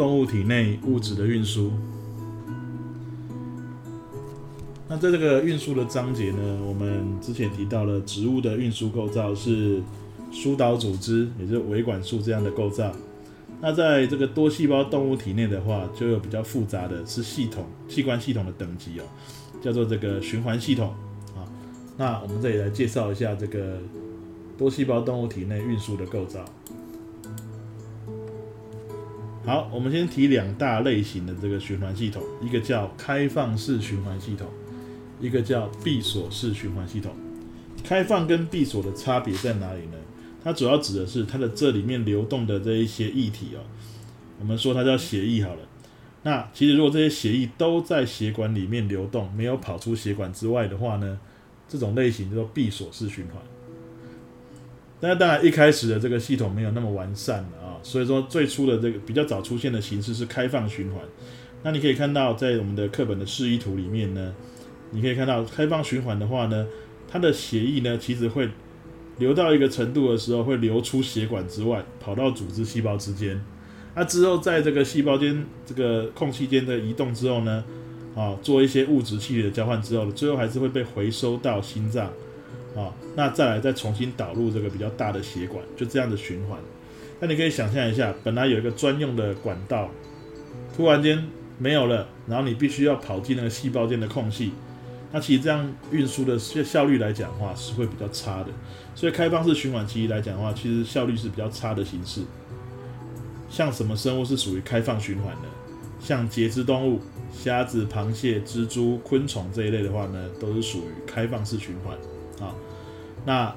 动物体内物质的运输。那在这个运输的章节呢，我们之前提到了植物的运输构造是疏导组织，也就是维管束这样的构造。那在这个多细胞动物体内的话，就有比较复杂的是系统器官系统的等级哦，叫做这个循环系统啊。那我们这里来介绍一下这个多细胞动物体内运输的构造。好，我们先提两大类型的这个循环系统，一个叫开放式循环系统。一个叫闭锁式循环系统，开放跟闭锁的差别在哪里呢？它主要指的是它的这里面流动的这一些液体哦，我们说它叫血液好了。那其实如果这些血液都在血管里面流动，没有跑出血管之外的话呢，这种类型叫做闭锁式循环。那当然一开始的这个系统没有那么完善啊，所以说最初的这个比较早出现的形式是开放循环。那你可以看到在我们的课本的示意图里面呢。你可以看到，开放循环的话呢，它的血液呢，其实会流到一个程度的时候，会流出血管之外，跑到组织细胞之间。那之后，在这个细胞间这个空隙间的移动之后呢，啊，做一些物质气体的交换之后，最后还是会被回收到心脏，啊，那再来再重新导入这个比较大的血管，就这样的循环。那你可以想象一下，本来有一个专用的管道，突然间没有了，然后你必须要跑进那个细胞间的空隙。那其实这样运输的效效率来讲的话，是会比较差的。所以开放式循环其实来讲的话，其实效率是比较差的形式。像什么生物是属于开放循环的？像节肢动物、虾子、螃蟹、蜘蛛、昆虫这一类的话呢，都是属于开放式循环啊。那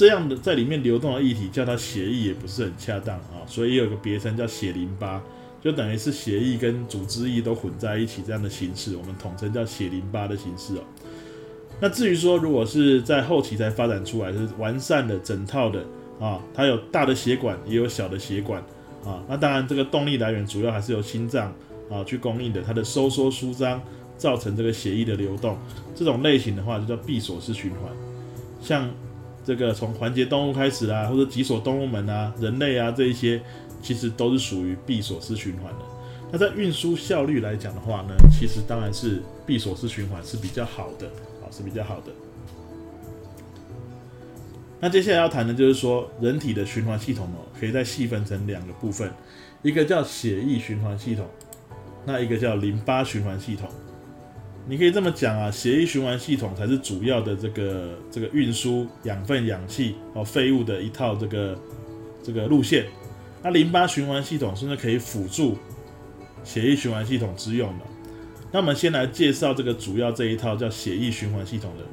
这样的在里面流动的液体叫它血液也不是很恰当啊，所以也有个别称叫血淋巴。就等于是血液跟组织液都混在一起这样的形式，我们统称叫血淋巴的形式哦。那至于说，如果是在后期才发展出来是完善的整套的啊，它有大的血管也有小的血管啊，那当然这个动力来源主要还是由心脏啊去供应的，它的收缩舒张造成这个血液的流动，这种类型的话就叫闭锁式循环。像这个从环节动物开始啊，或者脊索动物门啊，人类啊这一些。其实都是属于闭锁式循环的。那在运输效率来讲的话呢，其实当然是闭锁式循环是比较好的，啊是比较好的。那接下来要谈的就是说，人体的循环系统哦，可以再细分成两个部分，一个叫血液循环系统，那一个叫淋巴循环系统。你可以这么讲啊，血液循环系统才是主要的这个这个运输养分、氧气哦废物的一套这个这个路线。那淋巴循环系统甚至可以辅助血液循环系统之用的。那我们先来介绍这个主要这一套叫血液循环系统的，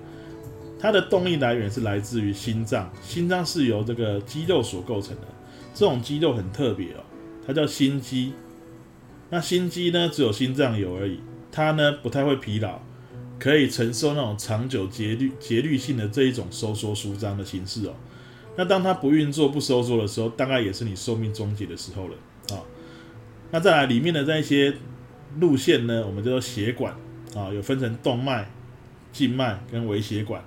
它的动力来源是来自于心脏，心脏是由这个肌肉所构成的。这种肌肉很特别哦，它叫心肌。那心肌呢，只有心脏有而已，它呢不太会疲劳，可以承受那种长久节律节律性的这一种收缩舒张的形式哦。那当它不运作、不收缩的时候，大概也是你寿命终结的时候了啊。那再来里面的这些路线呢，我们叫做血管啊，有分成动脉、静脉跟微血管。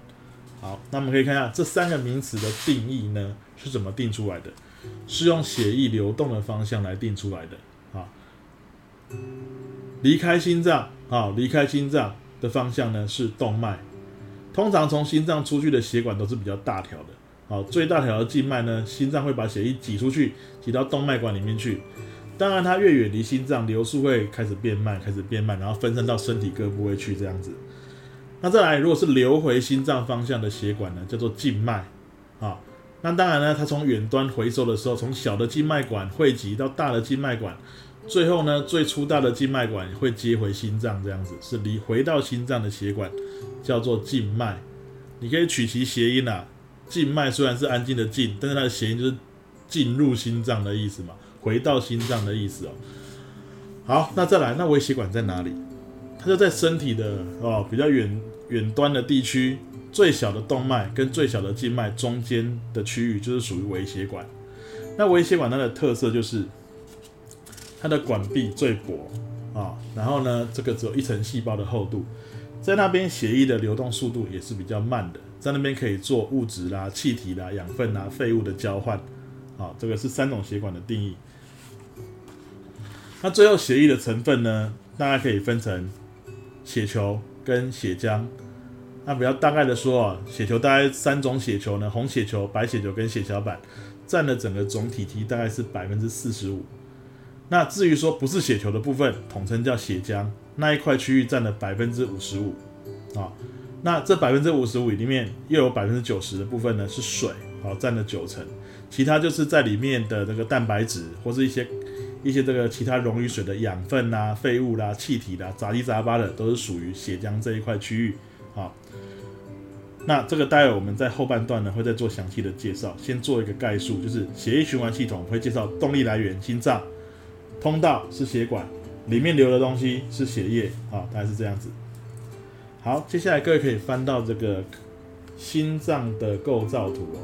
好，那我们可以看一下这三个名词的定义呢是怎么定出来的？是用血液流动的方向来定出来的啊。离开心脏啊，离开心脏的方向呢是动脉。通常从心脏出去的血管都是比较大条的。好，最大条的静脉呢，心脏会把血液挤出去，挤到动脉管里面去。当然，它越远离心脏，流速会开始变慢，开始变慢，然后分散到身体各部位去，这样子。那再来，如果是流回心脏方向的血管呢，叫做静脉。啊，那当然呢，它从远端回收的时候，从小的静脉管汇集到大的静脉管，最后呢，最粗大的静脉管会接回心脏，这样子是离回到心脏的血管，叫做静脉。你可以取其谐音啊。静脉虽然是安静的静，但是它的谐音就是进入心脏的意思嘛，回到心脏的意思哦。好，那再来，那微血管在哪里？它就在身体的哦比较远远端的地区，最小的动脉跟最小的静脉中间的区域就是属于微血管。那微血管它的特色就是它的管壁最薄啊，然后呢，这个只有一层细胞的厚度，在那边血液的流动速度也是比较慢的。在那边可以做物质啦、气体啦、养分啦、废物的交换，啊，这个是三种血管的定义。那最后血液的成分呢，大概可以分成血球跟血浆。那比较大概的说啊，血球大概三种血球呢，红血球、白血球跟血小板，占了整个总体积大概是百分之四十五。那至于说不是血球的部分，统称叫血浆，那一块区域占了百分之五十五。啊，那这百分之五十五里面又有百分之九十的部分呢是水，好占了九成，其他就是在里面的这个蛋白质或是一些。一些这个其他溶于水的养分啦、废物啦、气体啦、杂七杂八的，都是属于血浆这一块区域。好，那这个待会我们在后半段呢会再做详细的介绍。先做一个概述，就是血液循环系统会介绍动力来源心脏，通道是血管，里面流的东西是血液。啊，大概是这样子。好，接下来各位可以翻到这个心脏的构造图哦。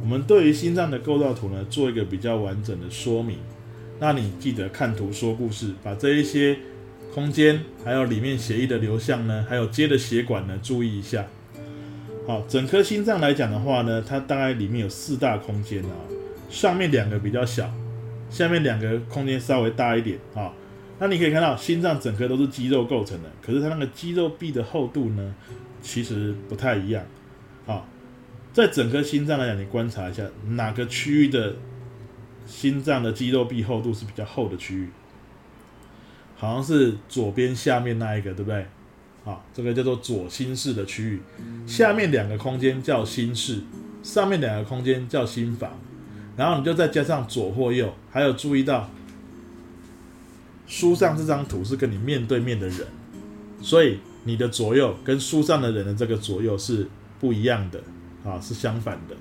我们对于心脏的构造图呢，做一个比较完整的说明。那你记得看图说故事，把这一些空间，还有里面血液的流向呢，还有接的血管呢，注意一下。好，整颗心脏来讲的话呢，它大概里面有四大空间啊，上面两个比较小，下面两个空间稍微大一点啊。那你可以看到，心脏整颗都是肌肉构成的，可是它那个肌肉壁的厚度呢，其实不太一样。好，在整颗心脏来讲，你观察一下哪个区域的。心脏的肌肉壁厚度是比较厚的区域，好像是左边下面那一个，对不对？好，这个叫做左心室的区域，下面两个空间叫心室，上面两个空间叫心房，然后你就再加上左或右，还有注意到书上这张图是跟你面对面的人，所以你的左右跟书上的人的这个左右是不一样的，啊，是相反的。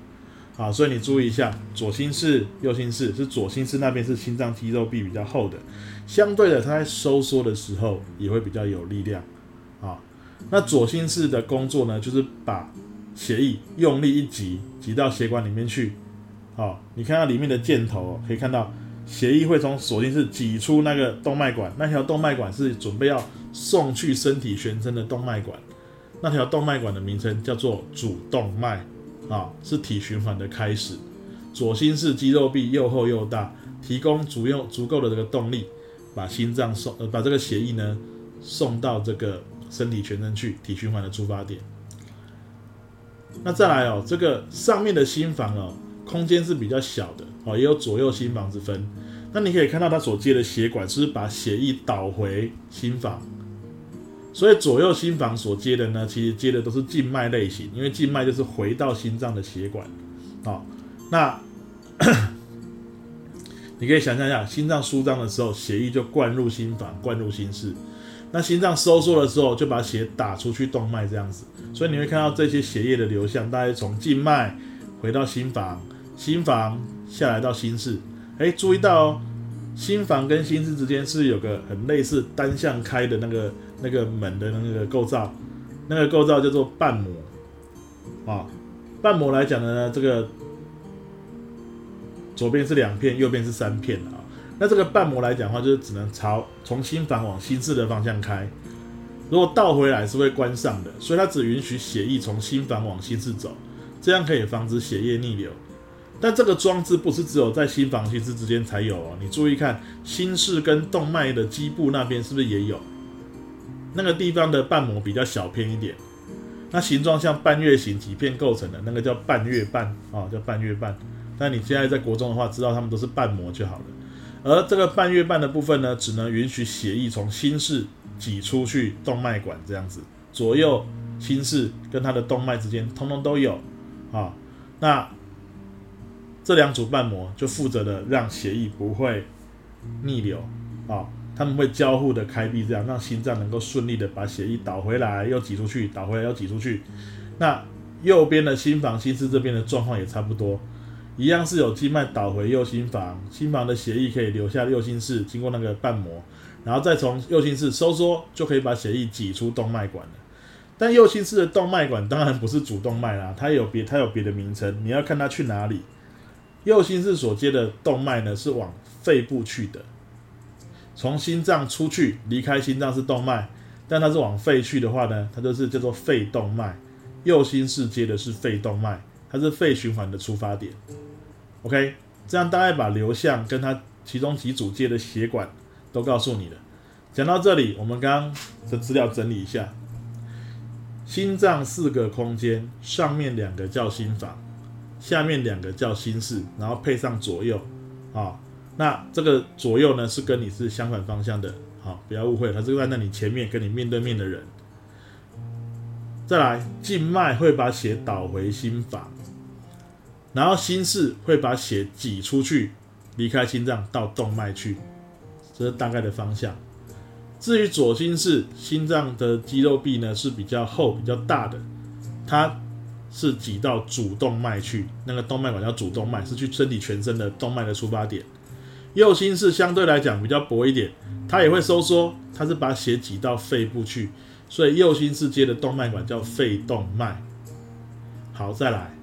啊，所以你注意一下，左心室、右心室是左心室那边是心脏肌肉壁比较厚的，相对的，它在收缩的时候也会比较有力量。啊，那左心室的工作呢，就是把血液用力一挤，挤到血管里面去。好，你看到里面的箭头，可以看到血液会从左心室挤出那个动脉管，那条动脉管是准备要送去身体全身的动脉管，那条动脉管的名称叫做主动脉。啊，是体循环的开始。左心室肌肉壁又厚又大，提供足用足够的这个动力，把心脏送呃把这个血液呢送到这个身体全身去，体循环的出发点。那再来哦，这个上面的心房哦，空间是比较小的哦，也有左右心房之分。那你可以看到它所接的血管是把血液导回心房。所以左右心房所接的呢，其实接的都是静脉类型，因为静脉就是回到心脏的血管。好，那 你可以想象一下，心脏舒张的时候，血液就灌入心房，灌入心室；那心脏收缩的时候，就把血打出去动脉这样子。所以你会看到这些血液的流向，大概从静脉回到心房，心房下来到心室。哎，注意到哦，心房跟心室之间是有个很类似单向开的那个。那个门的那个构造，那个构造叫做瓣膜啊。瓣膜来讲呢，这个左边是两片，右边是三片啊。那这个瓣膜来讲的话，就是只能朝从心房往心室的方向开。如果倒回来是会关上的，所以它只允许血液从心房往心室走，这样可以防止血液逆流。但这个装置不是只有在心房心室之间才有哦，你注意看，心室跟动脉的基部那边是不是也有？那个地方的瓣膜比较小片一点，那形状像半月形几片构成的那个叫半月瓣啊，叫半月瓣。但你现在在国中的话，知道它们都是瓣膜就好了。而这个半月瓣的部分呢，只能允许血液从心室挤出去动脉管这样子，左右心室跟它的动脉之间通通都有啊。那这两组瓣膜就负责的让血液不会逆流啊。他们会交互的开闭，这样让心脏能够顺利的把血液导回来，又挤出去，导回来又挤出去。那右边的心房、心室这边的状况也差不多，一样是有静脉导回右心房，心房的血液可以流下右心室，经过那个瓣膜，然后再从右心室收缩，就可以把血液挤出动脉管了。但右心室的动脉管当然不是主动脉啦，它有别，它有别的名称，你要看它去哪里。右心室所接的动脉呢，是往肺部去的。从心脏出去，离开心脏是动脉，但它是往肺去的话呢，它就是叫做肺动脉。右心室接的是肺动脉，它是肺循环的出发点。OK，这样大概把流向跟它其中几组接的血管都告诉你了。讲到这里，我们刚刚的资料整理一下：心脏四个空间，上面两个叫心房，下面两个叫心室，然后配上左右啊。那这个左右呢，是跟你是相反方向的，好，不要误会，它是站在你前面跟你面对面的人。再来，静脉会把血导回心房，然后心室会把血挤出去，离开心脏到动脉去，这是大概的方向。至于左心室，心脏的肌肉壁呢是比较厚、比较大的，它是挤到主动脉去，那个动脉管叫主动脉，是去身体全身的动脉的出发点。右心室相对来讲比较薄一点，它也会收缩，它是把血挤到肺部去，所以右心室接的动脉管叫肺动脉。好，再来，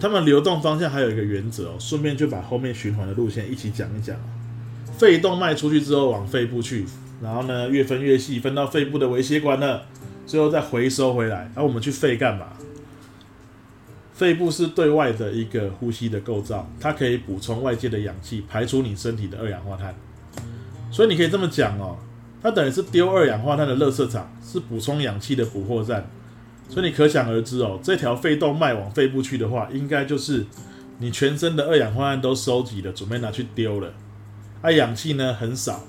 它们流动方向还有一个原则哦，顺便就把后面循环的路线一起讲一讲。肺动脉出去之后往肺部去，然后呢越分越细，分到肺部的微血管了，最后再回收回来。而我们去肺干嘛？肺部是对外的一个呼吸的构造，它可以补充外界的氧气，排出你身体的二氧化碳。所以你可以这么讲哦，它等于是丢二氧化碳的垃圾场，是补充氧气的补货站。所以你可想而知哦，这条肺动脉往肺部去的话，应该就是你全身的二氧化碳都收集了，准备拿去丢了。而氧气呢很少，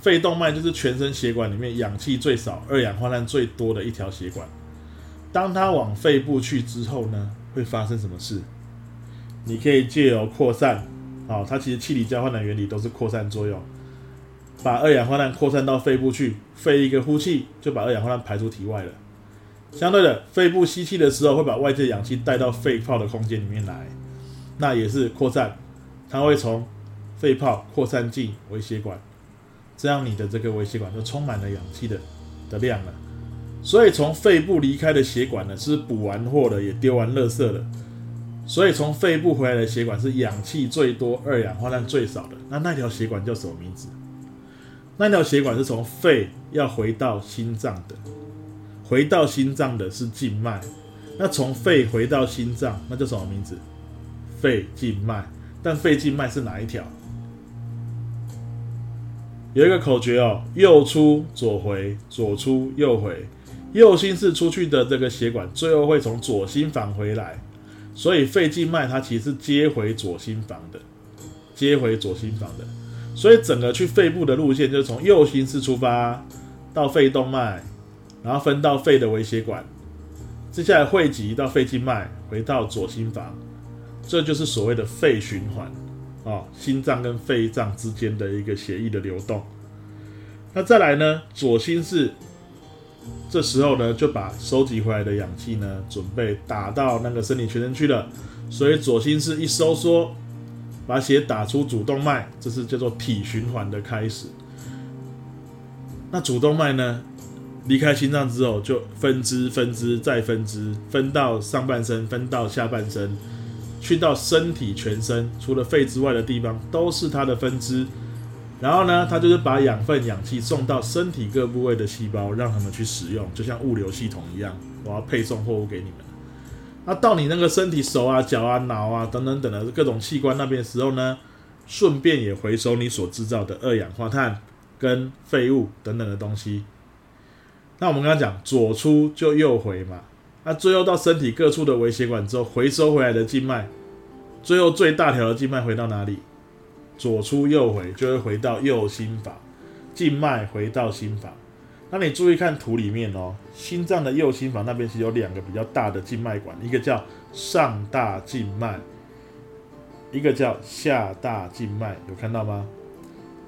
肺动脉就是全身血管里面氧气最少、二氧化碳最多的一条血管。当它往肺部去之后呢？会发生什么事？你可以借由扩散，啊，它其实气体交换的原理都是扩散作用，把二氧化碳扩散到肺部去，肺一个呼气就把二氧化碳排出体外了。相对的，肺部吸气的时候会把外界氧气带到肺泡的空间里面来，那也是扩散，它会从肺泡扩散进微血管，这样你的这个微血管就充满了氧气的的量了。所以从肺部离开的血管呢，是补完货的，也丢完垃圾了。所以从肺部回来的血管是氧气最多、二氧化碳最少的。那那条血管叫什么名字？那条血管是从肺要回到心脏的，回到心脏的是静脉。那从肺回到心脏，那叫什么名字？肺静脉。但肺静脉是哪一条？有一个口诀哦，右出左回，左出右回。右心室出去的这个血管，最后会从左心房回来，所以肺静脉它其实是接回左心房的，接回左心房的，所以整个去肺部的路线就是从右心室出发到肺动脉，然后分到肺的微血管，接下来汇集到肺静脉，回到左心房，这就是所谓的肺循环啊，心脏跟肺脏之间的一个血液的流动。那再来呢，左心室。这时候呢，就把收集回来的氧气呢，准备打到那个身体全身去了。所以左心室一收缩，把血打出主动脉，这是叫做体循环的开始。那主动脉呢，离开心脏之后，就分支、分支再分支，分到上半身，分到下半身，去到身体全身，除了肺之外的地方，都是它的分支。然后呢，它就是把养分、氧气送到身体各部位的细胞，让他们去使用，就像物流系统一样，我要配送货物给你们。那到你那个身体手啊、脚啊、脑啊等等等的各种器官那边的时候呢，顺便也回收你所制造的二氧化碳跟废物等等的东西。那我们刚刚讲左出就右回嘛，那最后到身体各处的微血管之后，回收回来的静脉，最后最大条的静脉回到哪里？左出右回就会回到右心房，静脉回到心房。那你注意看图里面哦，心脏的右心房那边是有两个比较大的静脉管，一个叫上大静脉，一个叫下大静脉，有看到吗？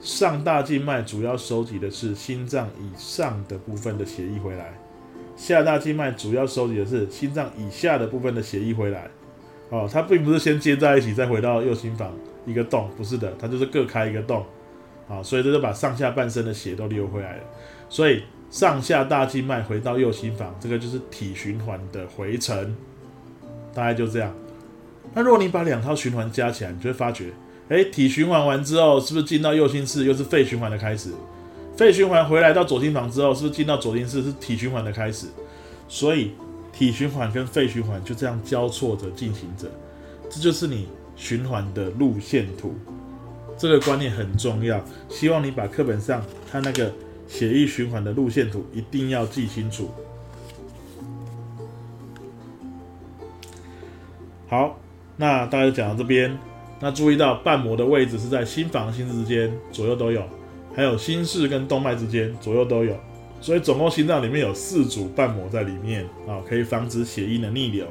上大静脉主要收集的是心脏以上的部分的血液回来，下大静脉主要收集的是心脏以下的部分的血液回来。哦，它并不是先接在一起再回到右心房。一个洞不是的，它就是各开一个洞，啊，所以这就把上下半身的血都流回来了。所以上下大静脉回到右心房，这个就是体循环的回程，大概就这样。那如果你把两套循环加起来，你就会发觉，哎，体循环完之后，是不是进到右心室又是肺循环的开始？肺循环回来到左心房之后，是不是进到左心室是体循环的开始？所以体循环跟肺循环就这样交错着进行着，这就是你。循环的路线图，这个观念很重要。希望你把课本上它那个血液循环的路线图一定要记清楚。好，那大家讲到这边，那注意到瓣膜的位置是在心房、心室之间，左右都有，还有心室跟动脉之间，左右都有。所以总共心脏里面有四组瓣膜在里面啊，可以防止血液的逆流。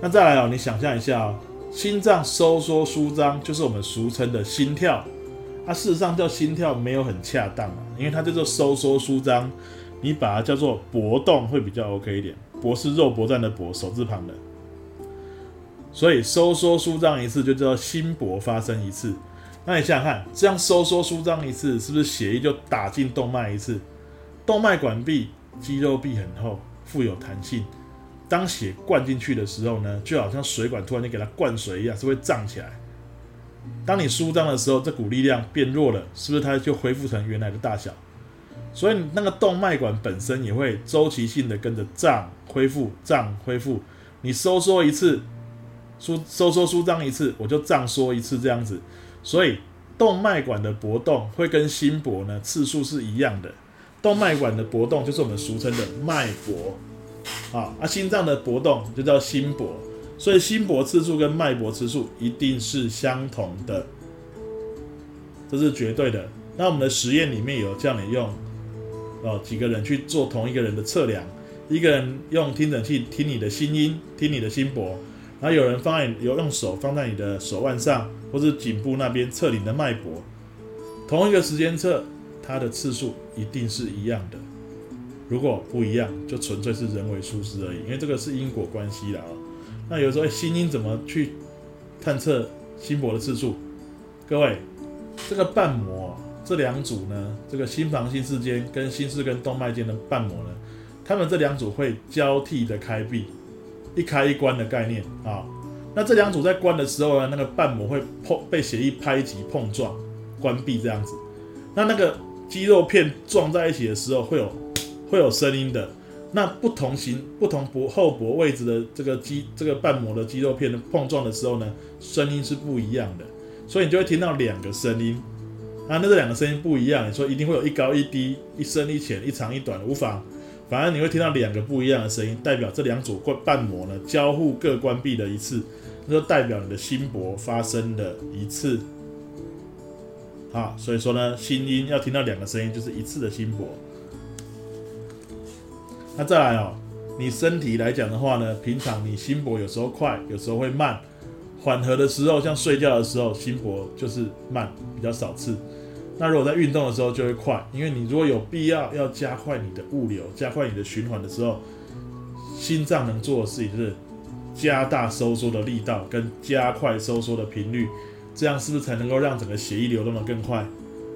那再来哦，你想象一下，心脏收缩舒张就是我们俗称的心跳。它事实上叫心跳没有很恰当啊，因为它叫做收缩舒张，你把它叫做搏动会比较 OK 一点。搏是肉搏战的搏，手字旁的。所以收缩舒张一次就叫心搏发生一次。那你想想看，这样收缩舒张一次，是不是血液就打进动脉一次？动脉管壁肌肉壁很厚，富有弹性。当血灌进去的时候呢，就好像水管突然间给它灌水一样，是会胀起来。当你舒张的时候，这股力量变弱了，是不是它就恢复成原来的大小？所以那个动脉管本身也会周期性的跟着胀恢复，胀恢复。你收缩一次。舒收缩舒张一次，我就胀缩一次这样子，所以动脉管的搏动会跟心搏呢次数是一样的。动脉管的搏动就是我们俗称的脉搏，啊，啊心脏的搏动就叫心搏，所以心搏次数跟脉搏次数一定是相同的，这是绝对的。那我们的实验里面有叫你用哦几个人去做同一个人的测量，一个人用听诊器听你的心音，听你的心搏。然后有人放在有用手放在你的手腕上，或者颈部那边测你的脉搏，同一个时间测，它的次数一定是一样的。如果不一样，就纯粹是人为疏失而已，因为这个是因果关系的啊。那有时候心音怎么去探测心搏的次数？各位，这个瓣膜这两组呢，这个心房心室间跟心室跟动脉间的瓣膜呢，它们这两组会交替的开闭。一开一关的概念啊，那这两组在关的时候呢，那个瓣膜会碰被血液拍击碰撞，关闭这样子。那那个肌肉片撞在一起的时候，会有会有声音的。那不同型不同脖后脖位置的这个肌这个瓣膜的肌肉片的碰撞的时候呢，声音是不一样的。所以你就会听到两个声音啊，那这两个声音不一样，你说一定会有一高一低，一深一浅，一长一短，无妨。反而你会听到两个不一样的声音，代表这两组冠瓣膜呢交互各关闭了一次，那就代表你的心搏发生了一次。好，所以说呢，心音要听到两个声音就是一次的心搏。那再来哦，你身体来讲的话呢，平常你心搏有时候快，有时候会慢，缓和的时候，像睡觉的时候，心搏就是慢，比较少次。那如果在运动的时候就会快，因为你如果有必要要加快你的物流、加快你的循环的时候，心脏能做的事情是加大收缩的力道跟加快收缩的频率，这样是不是才能够让整个血液流动的更快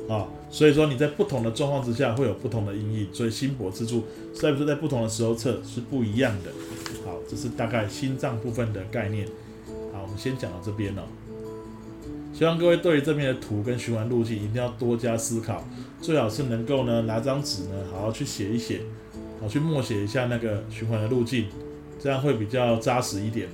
啊？所以说你在不同的状况之下会有不同的音译，所以心搏之处是不是在不同的时候测是不一样的？好，这是大概心脏部分的概念。好，我们先讲到这边了。希望各位对于这边的图跟循环路径一定要多加思考，最好是能够呢拿张纸呢好好去写一写，好去默写一下那个循环的路径，这样会比较扎实一点。